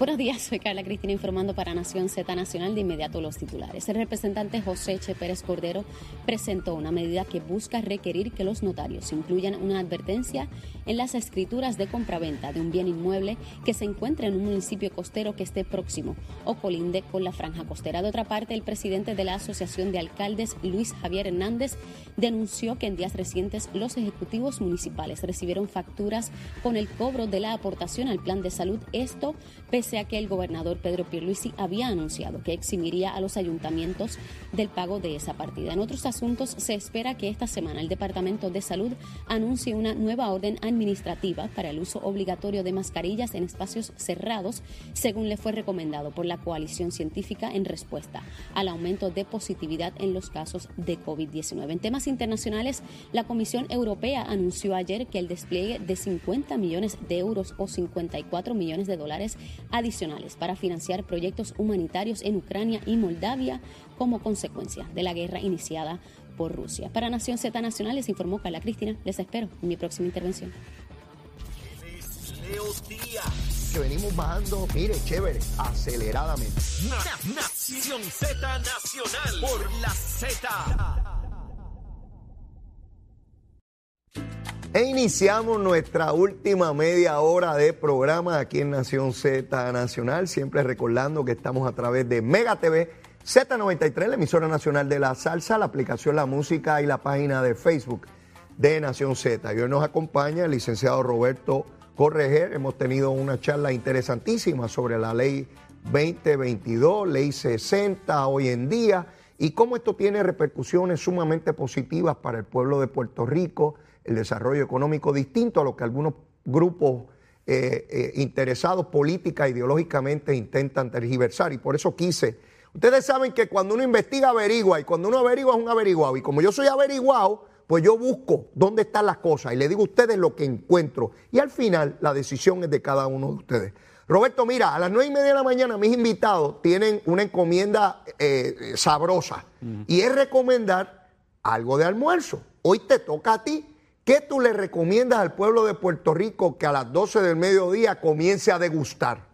Buenos días, soy Carla Cristina informando para Nación Z Nacional de inmediato los titulares. El representante José Che Pérez Cordero presentó una medida que busca requerir que los notarios incluyan una advertencia en las escrituras de compraventa de un bien inmueble que se encuentre en un municipio costero que esté próximo o colinde con la franja costera. De otra parte, el presidente de la Asociación de Alcaldes, Luis Javier Hernández, denunció que en días recientes los ejecutivos municipales recibieron facturas con el cobro de la aportación al plan de salud. Esto pese a que el gobernador Pedro Pierluisi había anunciado que eximiría a los ayuntamientos del pago de esa partida. En otros asuntos, se espera que esta semana el Departamento de Salud anuncie una nueva orden administrativa para el uso obligatorio de mascarillas en espacios cerrados, según le fue recomendado por la coalición científica en respuesta al aumento de positividad en los casos de COVID-19. En temas internacionales, la Comisión Europea anunció ayer que el despliegue de 50 millones de euros o 54 millones de dólares adicionales para financiar proyectos humanitarios en Ucrania y Moldavia como consecuencia de la guerra iniciada por Rusia. Para Nación Z Nacional les informó Carla Cristina. Les espero en mi próxima intervención. Que venimos bajando, mire, chévere, aceleradamente. Na- Nación Z Nacional por la Z. E iniciamos nuestra última media hora de programa aquí en Nación Z Nacional, siempre recordando que estamos a través de Mega TV, Z93, la emisora nacional de la salsa, la aplicación La Música y la página de Facebook de Nación Z. Y hoy nos acompaña el licenciado Roberto Correger. Hemos tenido una charla interesantísima sobre la ley 2022, ley 60 hoy en día y cómo esto tiene repercusiones sumamente positivas para el pueblo de Puerto Rico, el desarrollo económico distinto a lo que algunos grupos eh, eh, interesados política, ideológicamente intentan tergiversar. Y por eso quise. Ustedes saben que cuando uno investiga, averigua, y cuando uno averigua es un averiguado. Y como yo soy averiguado, pues yo busco dónde están las cosas y le digo a ustedes lo que encuentro. Y al final la decisión es de cada uno de ustedes. Roberto, mira, a las nueve y media de la mañana mis invitados tienen una encomienda eh, eh, sabrosa y es recomendar algo de almuerzo. Hoy te toca a ti. ¿Qué tú le recomiendas al pueblo de Puerto Rico que a las 12 del mediodía comience a degustar?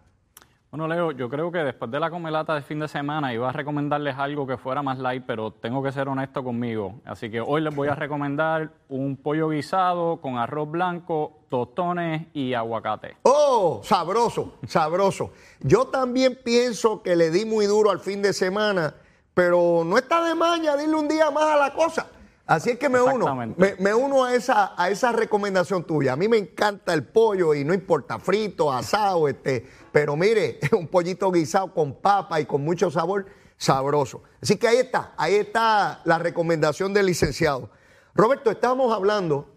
Bueno, Leo, yo creo que después de la comelata de fin de semana iba a recomendarles algo que fuera más light, pero tengo que ser honesto conmigo. Así que hoy les voy a recomendar un pollo guisado con arroz blanco, tostones y aguacate. Oh, sabroso, sabroso. Yo también pienso que le di muy duro al fin de semana, pero no está de maña dile un día más a la cosa. Así es que me uno, me, me uno a esa, a esa recomendación tuya. A mí me encanta el pollo y no importa frito, asado, este, pero mire, un pollito guisado con papa y con mucho sabor, sabroso. Así que ahí está, ahí está la recomendación del licenciado. Roberto, estábamos hablando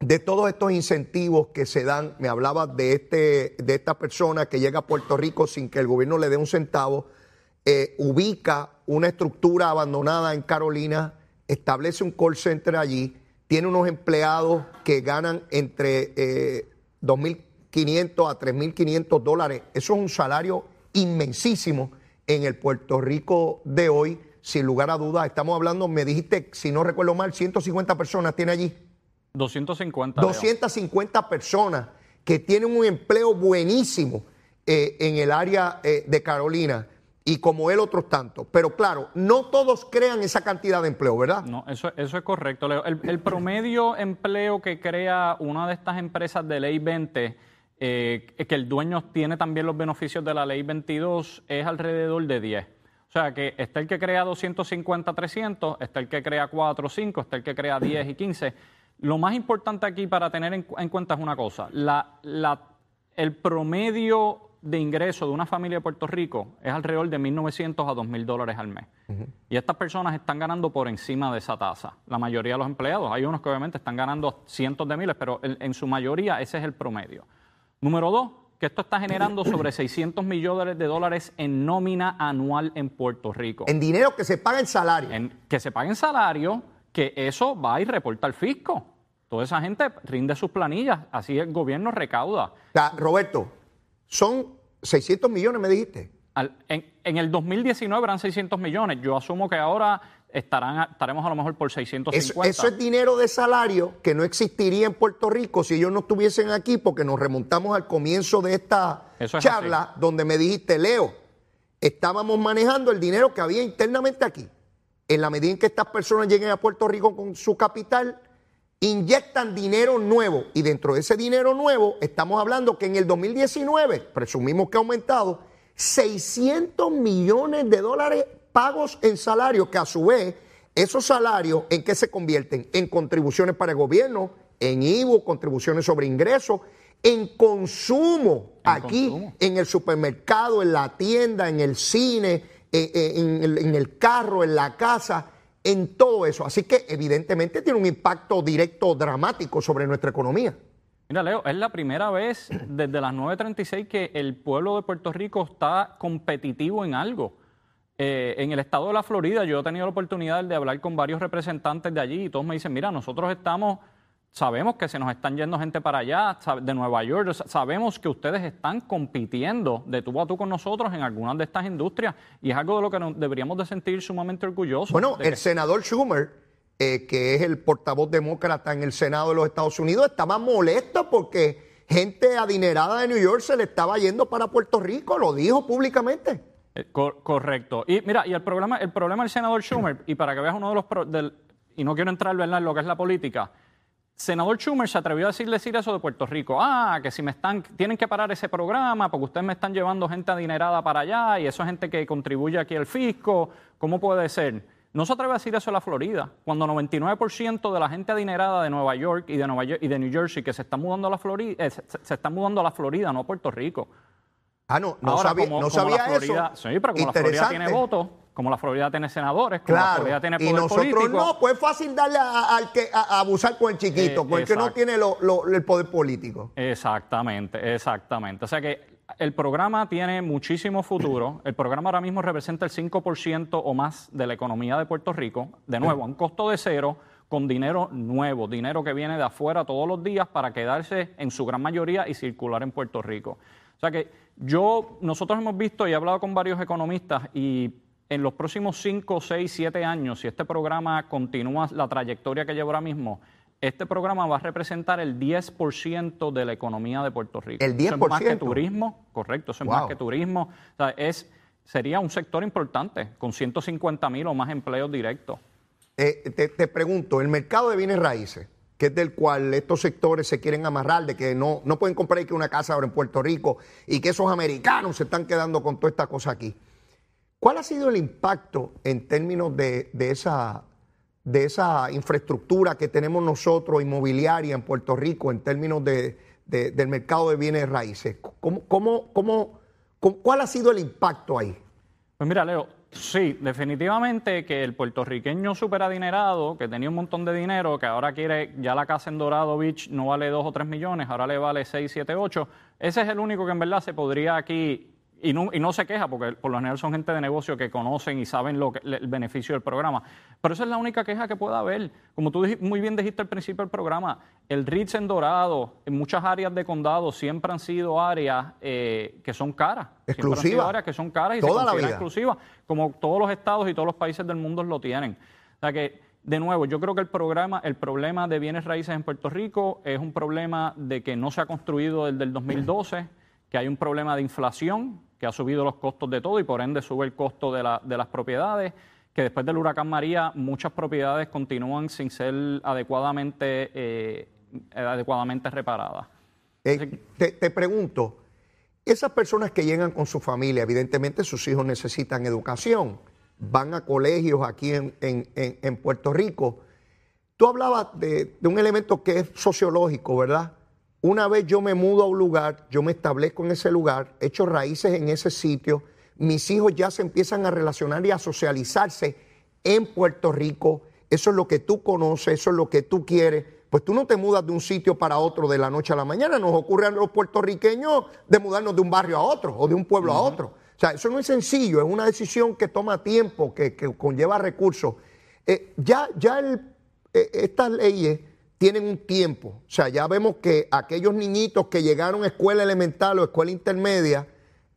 de todos estos incentivos que se dan, me hablaba de, este, de esta persona que llega a Puerto Rico sin que el gobierno le dé un centavo, eh, ubica una estructura abandonada en Carolina, establece un call center allí, tiene unos empleados que ganan entre eh, 2.500 a 3.500 dólares. Eso es un salario inmensísimo en el Puerto Rico de hoy, sin lugar a dudas. Estamos hablando, me dijiste, si no recuerdo mal, 150 personas tiene allí. 250. Leo. 250 personas que tienen un empleo buenísimo eh, en el área eh, de Carolina y como él otros tantos. Pero claro, no todos crean esa cantidad de empleo, ¿verdad? No, eso, eso es correcto. El, el promedio empleo que crea una de estas empresas de ley 20, eh, que el dueño tiene también los beneficios de la ley 22, es alrededor de 10. O sea, que está el que crea 250, 300, está el que crea 4 o 5, está el que crea 10 y 15. Lo más importante aquí para tener en, cu- en cuenta es una cosa. El promedio de ingreso de una familia de Puerto Rico es alrededor de 1.900 a 2.000 dólares al mes. Y estas personas están ganando por encima de esa tasa. La mayoría de los empleados, hay unos que obviamente están ganando cientos de miles, pero en, en su mayoría ese es el promedio. Número dos, que esto está generando sobre 600 millones de dólares en nómina anual en Puerto Rico En dinero que se paga el salario. en- que se paguen salario, que eso va y reporta al fisco. Toda esa gente rinde sus planillas, así el gobierno recauda. O sea, Roberto, son 600 millones, me dijiste. Al- en, en el 2019 eran 600 millones. Yo asumo que ahora estarán, estaremos a lo mejor por Eso, 650. eso es dinero de salario que no existiría en Puerto Rico si ellos no estuviesen aquí, porque nos remontamos al comienzo de esta Eso es charla donde me dijiste, Leo, estábamos manejando el dinero que había internamente aquí. En la medida en que estas personas lleguen a Puerto Rico con su capital, inyectan dinero nuevo. Y dentro de ese dinero nuevo, estamos hablando que en el 2019, presumimos que ha aumentado, 600 millones de dólares pagos en salarios, que a su vez, esos salarios, ¿en qué se convierten? En contribuciones para el gobierno, en IVU, contribuciones sobre ingresos, en consumo, En aquí, consumo. en el supermercado, en la tienda, en el cine, eh, eh, en el carro, en la casa, en todo eso. Así que evidentemente tiene un impacto directo dramático sobre nuestra economía. Mira, Leo, es la primera vez desde las 9.36 que el pueblo de Puerto Rico está competitivo en algo. Eh, en el estado de la Florida yo he tenido la oportunidad de hablar con varios representantes de allí y todos me dicen, mira, nosotros estamos, sabemos que se nos están yendo gente para allá, de Nueva York, sa- sabemos que ustedes están compitiendo de tú a tú con nosotros en algunas de estas industrias y es algo de lo que nos deberíamos de sentir sumamente orgullosos. Bueno, que- el senador Schumer, eh, que es el portavoz demócrata en el Senado de los Estados Unidos, estaba molesto porque gente adinerada de New York se le estaba yendo para Puerto Rico, lo dijo públicamente. Eh, cor- correcto. Y mira, y el problema, el problema del senador Schumer, y para que veas uno de los pro- del- y no quiero entrar ¿verdad? en lo que es la política, senador Schumer se atrevió a decir, decir eso de Puerto Rico. Ah, que si me están, tienen que parar ese programa porque ustedes me están llevando gente adinerada para allá y eso es gente que contribuye aquí al fisco. ¿Cómo puede ser? No se atreve a decir eso en la Florida, cuando 99% de la gente adinerada de Nueva York y de, Nueva York, y de New Jersey que se está mudando a la Florida, eh, se, se está mudando a la Florida, no a Puerto Rico. Ah, no, no Ahora, sabía, como, no como sabía la Florida, eso. Sí, pero como la Florida tiene votos, como la Florida tiene senadores, como la Claro, Florida tiene y poder nosotros político. no, pues es fácil darle al que a, a abusar con el chiquito, Eh, con el que no tiene lo- lo- el poder político. Exactamente, exactamente. O sea que el programa tiene muchísimo futuro. El programa ahora mismo representa el 5% o más de la economía de Puerto Rico. De nuevo, a un costo de cero, con dinero nuevo, dinero que viene de afuera todos los días para quedarse en su gran mayoría y circular en Puerto Rico. O sea que yo, nosotros hemos visto y he hablado con varios economistas y en los próximos 5, 6, 7 años, si este programa continúa la trayectoria que lleva ahora mismo, este programa va a representar el 10% de la economía de Puerto Rico. El Eso es más que 10%. turismo, correcto, eso es más que turismo. O sea, es, sería un sector importante, con 150 mil o más empleos directos. Eh, te, te pregunto, el mercado de bienes raíces, que es del cual estos sectores se quieren amarrar, de que no, no pueden comprar que una casa ahora en Puerto Rico y que esos americanos se están quedando con toda esta cosa aquí. ¿Cuál ha sido el impacto en términos de, de esa, de esa infraestructura que tenemos nosotros, inmobiliaria en Puerto Rico, en términos de, de- del mercado de bienes raíces? ¿Cómo, cómo, cómo, ¿Cuál ha sido el impacto ahí? Pues mira, Leo, sí, definitivamente que el puertorriqueño súper adinerado, que tenía un montón de dinero, que ahora quiere, ya la casa en Dorado Beach no vale 2 o 3 millones, ahora le vale 6, 7, 8, ese es el único que en verdad se podría aquí, y no, y no se queja, porque por lo general son gente de negocio que conocen y saben lo que, el beneficio del programa, pero esa es la única queja que pueda haber. Como tú muy bien dijiste al principio del programa, el Ritz en Dorado, en muchas áreas de condado siempre han sido áreas eh, que son caras. Exclusivas. áreas que son caras y Toda se la vida. exclusivas, como todos los estados y todos los países del mundo lo tienen. O sea que, de nuevo, yo creo que el programa, el problema de bienes raíces en Puerto Rico es un problema de que no se ha construido desde el 2012, que hay un problema de inflación, que ha subido los costos de todo y por ende sube el costo de, la- de las propiedades, que después del huracán María muchas propiedades continúan sin ser adecuadamente, eh, adecuadamente reparadas. Eh, te, te pregunto, esas personas que llegan con su familia, evidentemente sus hijos necesitan educación, van a colegios aquí en, en- en- Puerto Rico. Tú hablabas de, de un elemento que es sociológico, ¿verdad? Una vez yo me mudo a un lugar, yo me establezco en ese lugar, echo raíces en ese sitio, mis hijos ya se empiezan a relacionar y a socializarse en Puerto Rico. Eso es lo que tú conoces, eso es lo que tú quieres. Pues tú no te mudas de un sitio para otro de la noche a la mañana. Nos ocurre a los puertorriqueños de mudarnos de un barrio a otro o de un pueblo a otro. O sea, eso no es sencillo, es una decisión que toma tiempo, que, que conlleva recursos. Eh, ya, ya el eh, estas leyes tienen un tiempo. O sea, ya vemos que aquellos niñitos que llegaron a escuela elemental o escuela intermedia,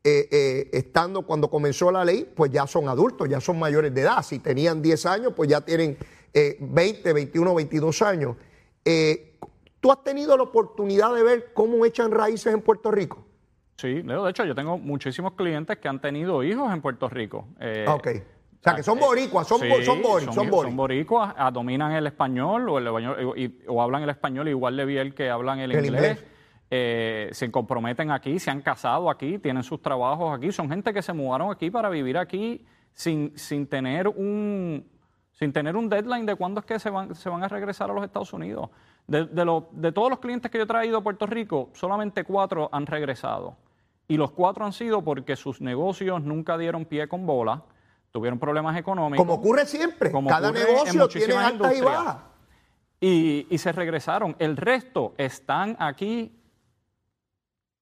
eh, eh, estando cuando comenzó la ley, pues ya son adultos, ya son mayores de edad. Si tenían 10 años, pues ya tienen 20, 21, 22 años. ¿Tú has tenido la oportunidad de ver cómo echan raíces en Puerto Rico? Sí, de hecho yo tengo muchísimos clientes que han tenido hijos en Puerto Rico. Ah, ok. O sea, que son boricuas, son, son, boricuas, son, boricuas. Ah, dominan el español o, el, o hablan el español igual de bien que hablan el, inglés. Eh, se comprometen aquí, se han casado aquí, tienen sus trabajos aquí. Son gente que se mudaron aquí para vivir aquí sin, sin tener un sin tener un deadline de cuándo es que se van, se van a regresar a los Estados Unidos. De, de, de todos los clientes que yo he traído a Puerto Rico, solamente cuatro han regresado. Y los cuatro han sido porque sus negocios nunca dieron pie con bola tuvieron problemas económicos. Como ocurre siempre, cada negocio tiene altas y bajas. Y, se regresaron. El resto están aquí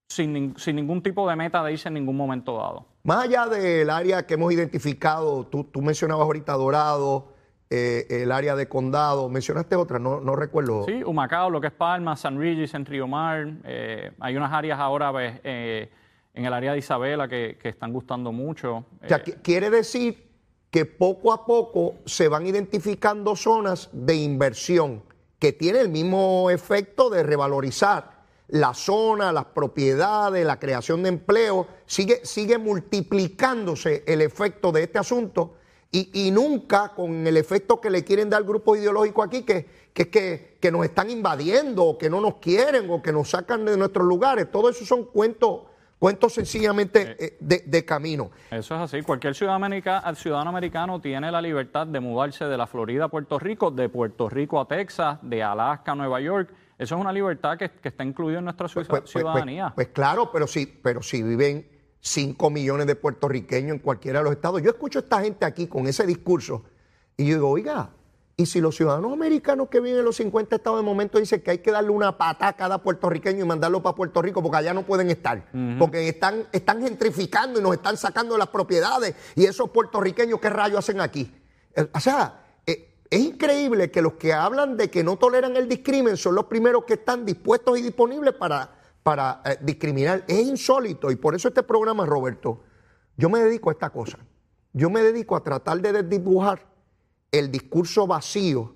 sin, ningún tipo de meta de irse en ningún momento dado. Más allá del área que hemos identificado, tú, mencionabas ahorita Dorado, eh, el área de Condado, mencionaste otra, no, no recuerdo. Sí, Humacao, lo que es Palma, San Regis, en Río Mar. Eh, hay unas áreas ahora eh, en el área de Isabela que, están gustando mucho. Eh, quiere decir que poco a poco se van identificando zonas de inversión que tienen el mismo efecto de revalorizar la zona, las propiedades, la creación de empleo, sigue, sigue multiplicándose el efecto de este asunto y, nunca con el efecto que le quieren dar grupos ideológicos aquí, que, que, que, que nos están invadiendo, o que no nos quieren, o que nos sacan de nuestros lugares. Todo eso son cuentos Cuento sencillamente eh, eh, de, camino. Eso es así. Cualquier ciudadano, ciudadano americano tiene la libertad de mudarse de la Florida a Puerto Rico, de Puerto Rico a Texas, de Alaska a Nueva York. Eso es una libertad que, está incluida en nuestra pues, pues, pues, ciudadanía. Pues, claro, pero sí, pero si viven 5 millones de puertorriqueños en cualquiera de los estados. Yo escucho a esta gente aquí con ese discurso y yo digo, oiga, y si los ciudadanos americanos que viven en los 50 estados de momento dicen que hay que darle una pata a cada puertorriqueño y mandarlo para Puerto Rico porque allá no pueden estar, porque están, están gentrificando y nos están sacando las propiedades y esos puertorriqueños, ¿qué rayos hacen aquí? Eh, o sea, eh, es increíble que los que hablan de que no toleran el discrimen son los primeros que están dispuestos y disponibles para, para eh, discriminar. Es insólito y por eso este programa, Roberto, yo me dedico a esta cosa. Yo me dedico a tratar de desdibujar el discurso vacío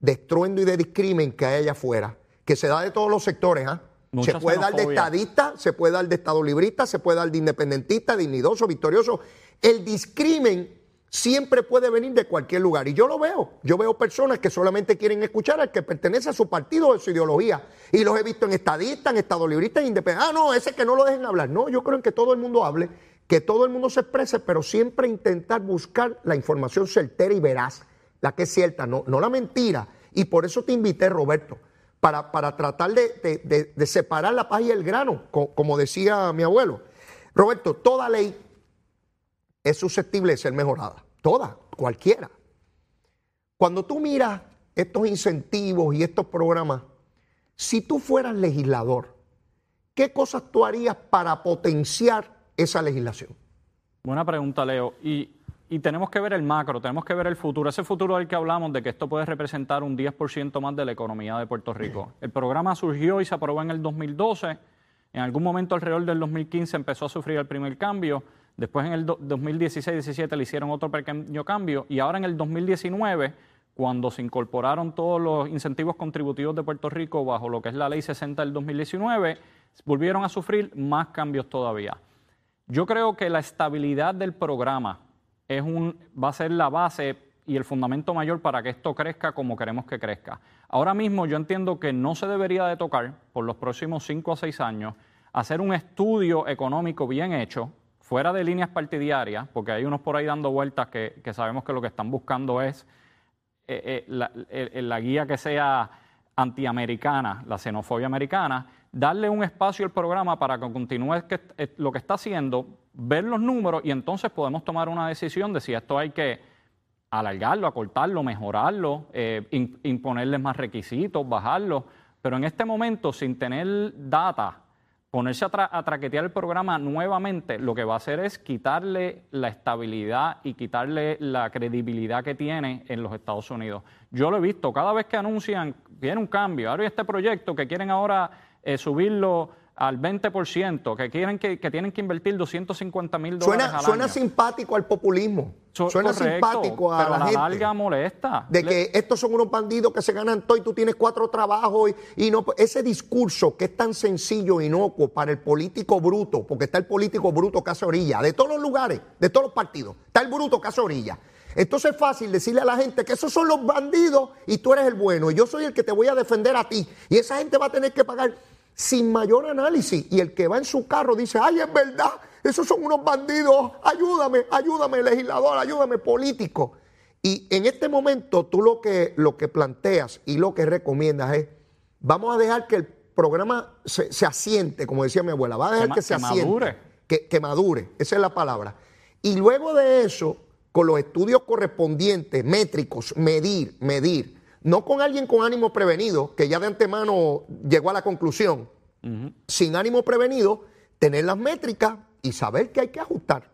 de estruendo y de discrimen que hay allá afuera, que se da de todos los sectores. ¿ah? Se puede dar de estadista, se puede dar de estado librista, se puede dar de independentista, dignidoso, victorioso. El discrimen siempre puede venir de cualquier lugar. Y yo lo veo. Yo veo personas que solamente quieren escuchar al que pertenece a su partido o a su ideología. Y los he visto en estadistas, en estado librista, en independentistas. Ah, no, ese que no lo dejen hablar. No, yo creo en que todo el mundo hable, que todo el mundo se exprese, pero siempre intentar buscar la información certera y veraz la que es cierta, no, no la mentira. Y por eso te invité, Roberto, para, para tratar de, separar la paz y el grano, como decía mi abuelo. Roberto, toda ley es susceptible de ser mejorada. Toda, cualquiera. Cuando tú miras estos incentivos y estos programas, si tú fueras legislador, ¿qué cosas tú harías para potenciar esa legislación? Buena pregunta, Leo. Y y tenemos que ver el macro, tenemos que ver el futuro, ese futuro del que hablamos, de que esto puede representar un 10% más de la economía de Puerto Rico. El programa surgió y se aprobó en el 2012, en algún momento alrededor del 2015 empezó a sufrir el primer cambio, después en el 2016-17 le hicieron otro pequeño cambio y ahora en el 2019, cuando se incorporaron todos los incentivos contributivos de Puerto Rico bajo lo que es la ley 60 del 2019, volvieron a sufrir más cambios todavía. Yo creo que la estabilidad del programa, va a ser la base y el fundamento mayor para que esto crezca como queremos que crezca. Ahora mismo yo entiendo que no se debería de tocar por los próximos cinco o seis años hacer un estudio económico bien hecho, fuera de líneas partidarias, porque hay unos por ahí dando vueltas que, sabemos que lo que están buscando es eh, eh, la, guía que sea antiamericana, la xenofobia americana, darle un espacio al programa para que continúe lo que está haciendo, ver los números y entonces podemos tomar una decisión de si esto hay que alargarlo, acortarlo, mejorarlo, eh, imponerles más requisitos, bajarlo. Pero en este momento, sin tener data ponerse a, tra- a traquetear el programa nuevamente, lo que va a hacer es quitarle la estabilidad y quitarle la credibilidad que tiene en los Estados Unidos. Yo lo he visto, cada vez que anuncian, viene un cambio, ahora hay este proyecto que quieren ahora eh, subirlo al 20%, que quieren que, que tienen que invertir 250 mil dólares Suena, al suena año. simpático al populismo. So- suena correcto, simpático a pero la, la gente. larga molesta. de Le- que estos son unos bandidos que se ganan todo y tú tienes cuatro trabajos y, y no ese discurso que es tan sencillo e inocuo para el político bruto, porque está el político bruto que hace orilla, de todos los lugares, de todos los partidos, está el bruto que hace orilla. Entonces es fácil decirle a la gente que esos son los bandidos y tú eres el bueno y yo soy el que te voy a defender a ti. Y esa gente va a tener que pagar sin mayor análisis. Y el que va en su carro dice, ay, es verdad, esos son unos bandidos, ayúdame, ayúdame legislador, ayúdame político. Y en este momento tú lo que, lo que planteas y lo que recomiendas es, vamos a dejar que el programa se, se asiente, como decía mi abuela, va a dejar Que que, se que asiente. madure. Que, que madure, esa es la palabra. Y luego de eso, con los estudios correspondientes, métricos, medir, medir, no con alguien con ánimo prevenido, que ya de antemano llegó a la conclusión, sin ánimo prevenido, tener las métricas y saber que hay que ajustar,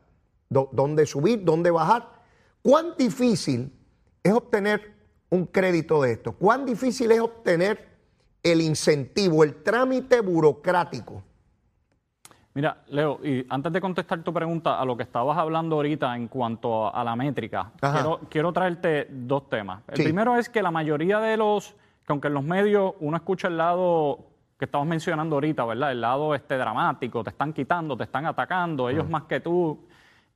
dó- dónde subir, dónde bajar. ¿Cuán difícil es obtener un crédito de esto? ¿Cuán difícil es obtener el incentivo, el trámite burocrático? Mira, Leo, y antes de contestar tu pregunta a lo que estabas hablando ahorita en cuanto a, la métrica, quiero, quiero traerte dos temas. El Sí. primero es que la mayoría de los, que aunque en los medios uno escucha el lado que estamos mencionando ahorita, ¿verdad? El lado este dramático, te están quitando, te están atacando, ellos más que tú.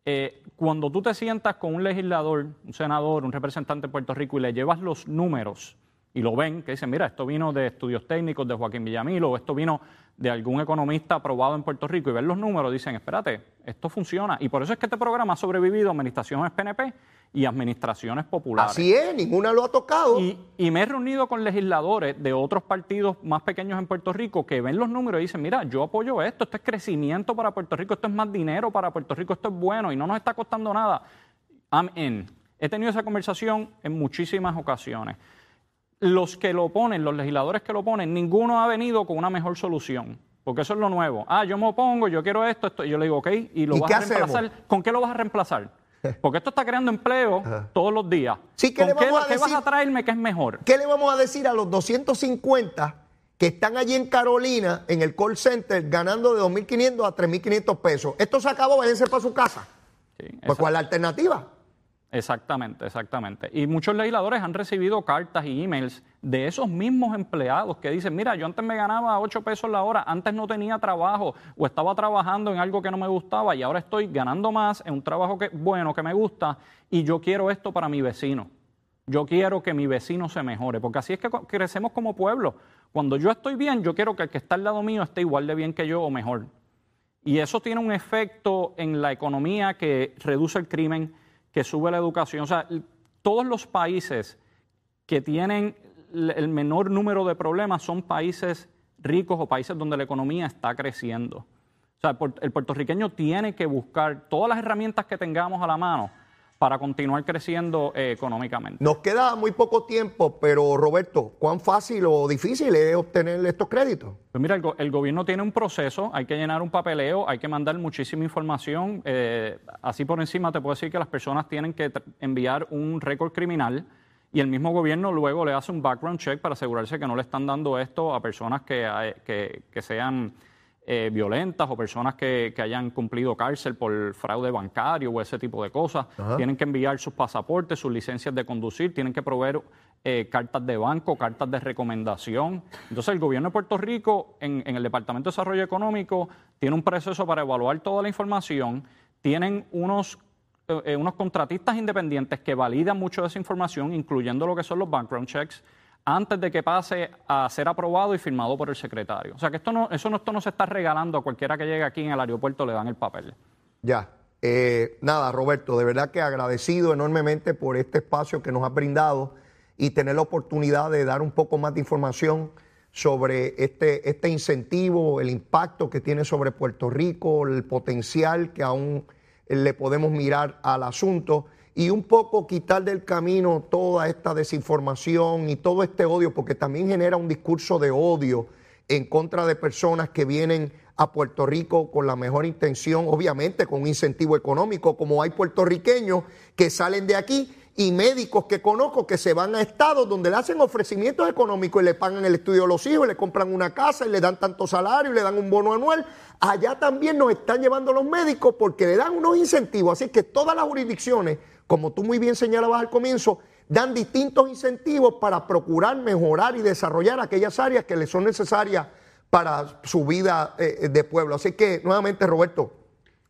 Eh, cuando tú te sientas con un legislador, un senador, un representante de Puerto Rico y le llevas los números y lo ven, que dicen, mira, esto vino de estudios técnicos de Joaquín Villamil o esto vino de algún economista aprobado en Puerto Rico y ven los números, dicen, espérate, esto funciona. Y por eso es que este programa ha sobrevivido a administraciones PNP y administraciones populares. Así es, ninguna lo ha tocado. Y, y me he reunido con legisladores de otros partidos más pequeños en Puerto Rico que ven los números y dicen, mira, yo apoyo esto, esto es crecimiento para Puerto Rico, esto es más dinero para Puerto Rico, esto es bueno y no nos está costando nada. I'm in. He tenido esa conversación en muchísimas ocasiones. Los que lo ponen, los legisladores que lo ponen, ninguno ha venido con una mejor solución. Porque eso es lo nuevo. Ah, yo me opongo, yo quiero esto, esto. Y yo le digo, ok, ¿y lo ¿Y vas qué a reemplazar? hacemos? ¿Con qué lo vas a reemplazar? Porque esto está creando empleo todos los días. Sí, ¿qué ¿Con le vamos a qué vas decir? a traerme que es mejor? ¿Qué le vamos a decir a los 250 que están allí en Carolina, en el call center, ganando de 2.500 a 3.500 pesos? Esto se acabó, váyanse para su casa. Sí, Pues, ¿cuál es la alternativa? Exactamente, exactamente. Y muchos legisladores han recibido cartas y emails de esos mismos empleados que dicen, mira, yo antes me ganaba 8 pesos la hora, antes no tenía trabajo o estaba trabajando en algo que no me gustaba y ahora estoy ganando más en un trabajo que bueno, que me gusta y yo quiero esto para mi vecino. Yo quiero que mi vecino se mejore, porque así es que crecemos como pueblo. Cuando yo estoy bien, yo quiero que el que está al lado mío esté igual de bien que yo o mejor. Y eso tiene un efecto en la economía que reduce el crimen, que sube la educación. O sea, todos los países que tienen el menor número de problemas son países ricos o países donde la economía está creciendo. O sea, el puertorriqueño tiene que buscar todas las herramientas que tengamos a la mano para continuar creciendo eh, económicamente. Nos queda muy poco tiempo, pero Roberto, ¿cuán fácil o difícil es obtener estos créditos? Pues mira, el, go- el gobierno tiene un proceso, hay que llenar un papeleo, hay que mandar muchísima información. eh, así por encima te puedo decir que las personas tienen que enviar un récord criminal y el mismo gobierno luego le hace un background check para asegurarse que no le están dando esto a personas que, eh, que- que sean eh, violentas o personas que, que hayan cumplido cárcel por fraude bancario o ese tipo de cosas. Tienen que enviar sus pasaportes, sus licencias de conducir, tienen que proveer eh, cartas de banco, cartas de recomendación. Entonces el gobierno de Puerto Rico, en, en el Departamento de Desarrollo Económico, tiene un proceso para evaluar toda la información, tienen unos eh, eh, unos contratistas independientes que validan mucho de esa información, incluyendo lo que son los background checks, antes de que pase a ser aprobado y firmado por el secretario. O sea que esto no, eso no, esto no se está regalando a cualquiera que llegue aquí en el aeropuerto, le dan el papel. Ya. Eh, nada, Roberto, de verdad que agradecido enormemente por este espacio que nos has brindado y tener la oportunidad de dar un poco más de información sobre este, este incentivo, el impacto que tiene sobre Puerto Rico, el potencial que aún le podemos mirar al asunto y un poco quitar del camino toda esta desinformación y todo este odio, porque también genera un discurso de odio en contra de personas que vienen a Puerto Rico con la mejor intención, obviamente con un incentivo económico, como hay puertorriqueños que salen de aquí y médicos que conozco que se van a estados donde le hacen ofrecimientos económicos y le pagan el estudio a los hijos, y le compran una casa y le dan tanto salario y le dan un bono anual. Allá también nos están llevando los médicos porque le dan unos incentivos. Así que todas las jurisdicciones, como tú muy bien señalabas al comienzo, dan distintos incentivos para procurar mejorar y desarrollar aquellas áreas que le son necesarias para su vida eh, de pueblo. Así que nuevamente, Roberto,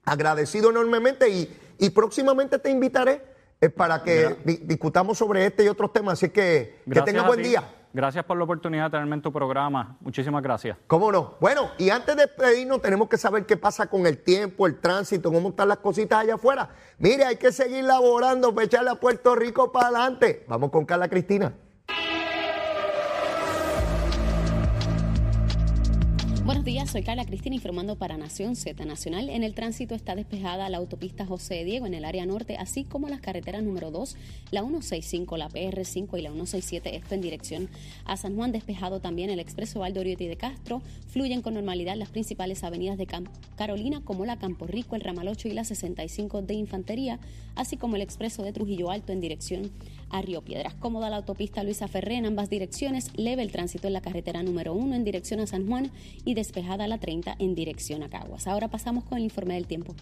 agradecido enormemente y, y próximamente te invitaré es para que discutamos sobre este y otros temas. Así que que tenga buen día. Gracias por la oportunidad de tenerme en tu programa. Muchísimas gracias. ¿Cómo no? Bueno, y antes de despedirnos, tenemos que saber qué pasa con el tiempo, el tránsito, cómo están las cositas allá afuera. Mire, hay que seguir laborando para echarle a Puerto Rico para adelante. Vamos con Carla Cristina. Días, soy Carla Cristina informando para Nación Z Nacional. En el tránsito está despejada la autopista José Diego en el área norte, así como las carreteras número 2, la 165, la PR5 y la 167, esto en dirección a San Juan. Despejado también el expreso Valdo y de Castro. Fluyen con normalidad las principales avenidas de Carolina, como la Campo Rico, el Ramal 8 y la 65 de Infantería, así como el expreso de Trujillo Alto en dirección Río Piedras. Cómoda la autopista Luisa Ferré en ambas direcciones, leve el tránsito en la carretera número 1 en dirección a San Juan y despejada la 30 en dirección a Caguas. Ahora pasamos con el informe del tiempo.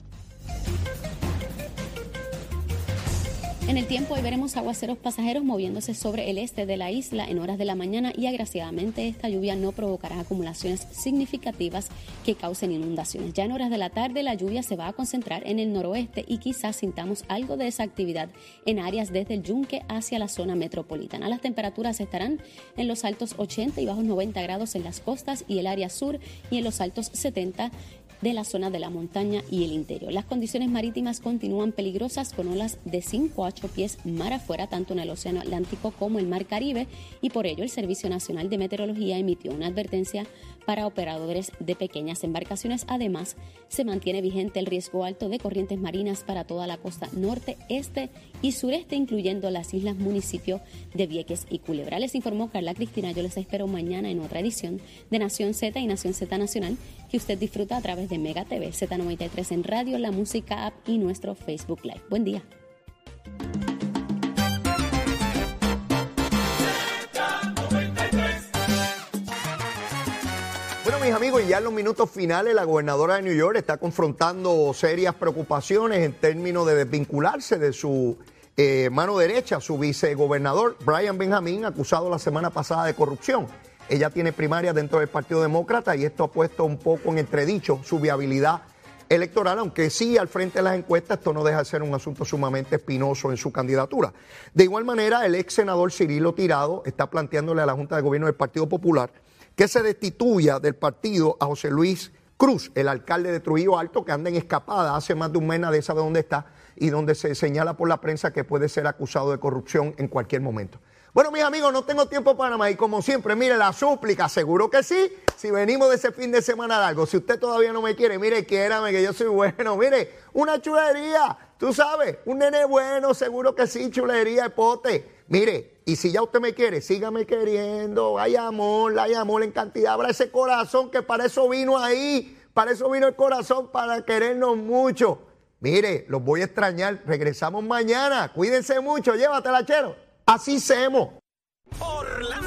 En el tiempo hoy veremos aguaceros pasajeros moviéndose sobre el este de la isla en horas de la mañana y agraciadamente esta lluvia no provocará acumulaciones significativas que causen inundaciones. Ya en horas de la tarde la lluvia se va a concentrar en el noroeste y quizás sintamos algo de esa actividad en áreas desde el yunque hacia la zona metropolitana. Las temperaturas estarán en los altos 80 y bajos 90 grados en las costas y el área sur y en los altos 70 de la zona de la montaña y el interior. Las condiciones marítimas continúan peligrosas con olas de 5 a 8 pies mar afuera, tanto en el Océano Atlántico como el Mar Caribe, y por ello el Servicio Nacional de Meteorología emitió una advertencia para operadores de pequeñas embarcaciones. Además, se mantiene vigente el riesgo alto de corrientes marinas para toda la costa norte, este y sureste, incluyendo las islas municipios de Vieques y Culebra. Les informó Carla Cristina. Yo les espero mañana en otra edición de Nación Z y Nación Z Nacional que usted disfruta a través de Mega TV, Z93 en radio, la música app y nuestro Facebook Live. Buen día. Ya en los minutos finales, la gobernadora de New York está confrontando serias preocupaciones en términos de desvincularse de su eh, mano derecha, su vicegobernador, Brian Benjamin, acusado la semana pasada de corrupción. Ella tiene primaria dentro del Partido Demócrata y esto ha puesto un poco en entredicho su viabilidad electoral, aunque sí al frente de las encuestas esto no deja de ser un asunto sumamente espinoso en su candidatura. De igual manera, el ex senador Cirilo Tirado está planteándole a la Junta de Gobierno del Partido Popular que se destituya del partido a José Luis Cruz, el alcalde de Trujillo Alto, que anda en escapada hace más de un mes, nadie sabe dónde está, y donde se señala por la prensa que puede ser acusado de corrupción en cualquier momento. Bueno, mis amigos, no tengo tiempo para más. Y como siempre, mire, la súplica, seguro que sí. Si venimos de ese fin de semana largo, si usted todavía no me quiere, mire, quiérame que yo soy bueno. Mire, una chulería, tú sabes, un nene bueno, seguro que sí, chulería de pote. Mire, y si ya usted me quiere, sígame queriendo. Hay amor, hay amor en cantidad. Habrá ese corazón que para eso vino ahí. Para eso vino el corazón, para querernos mucho. Mire, los voy a extrañar. Regresamos mañana. Cuídense mucho. Llévatela, chero. Así semos. Por la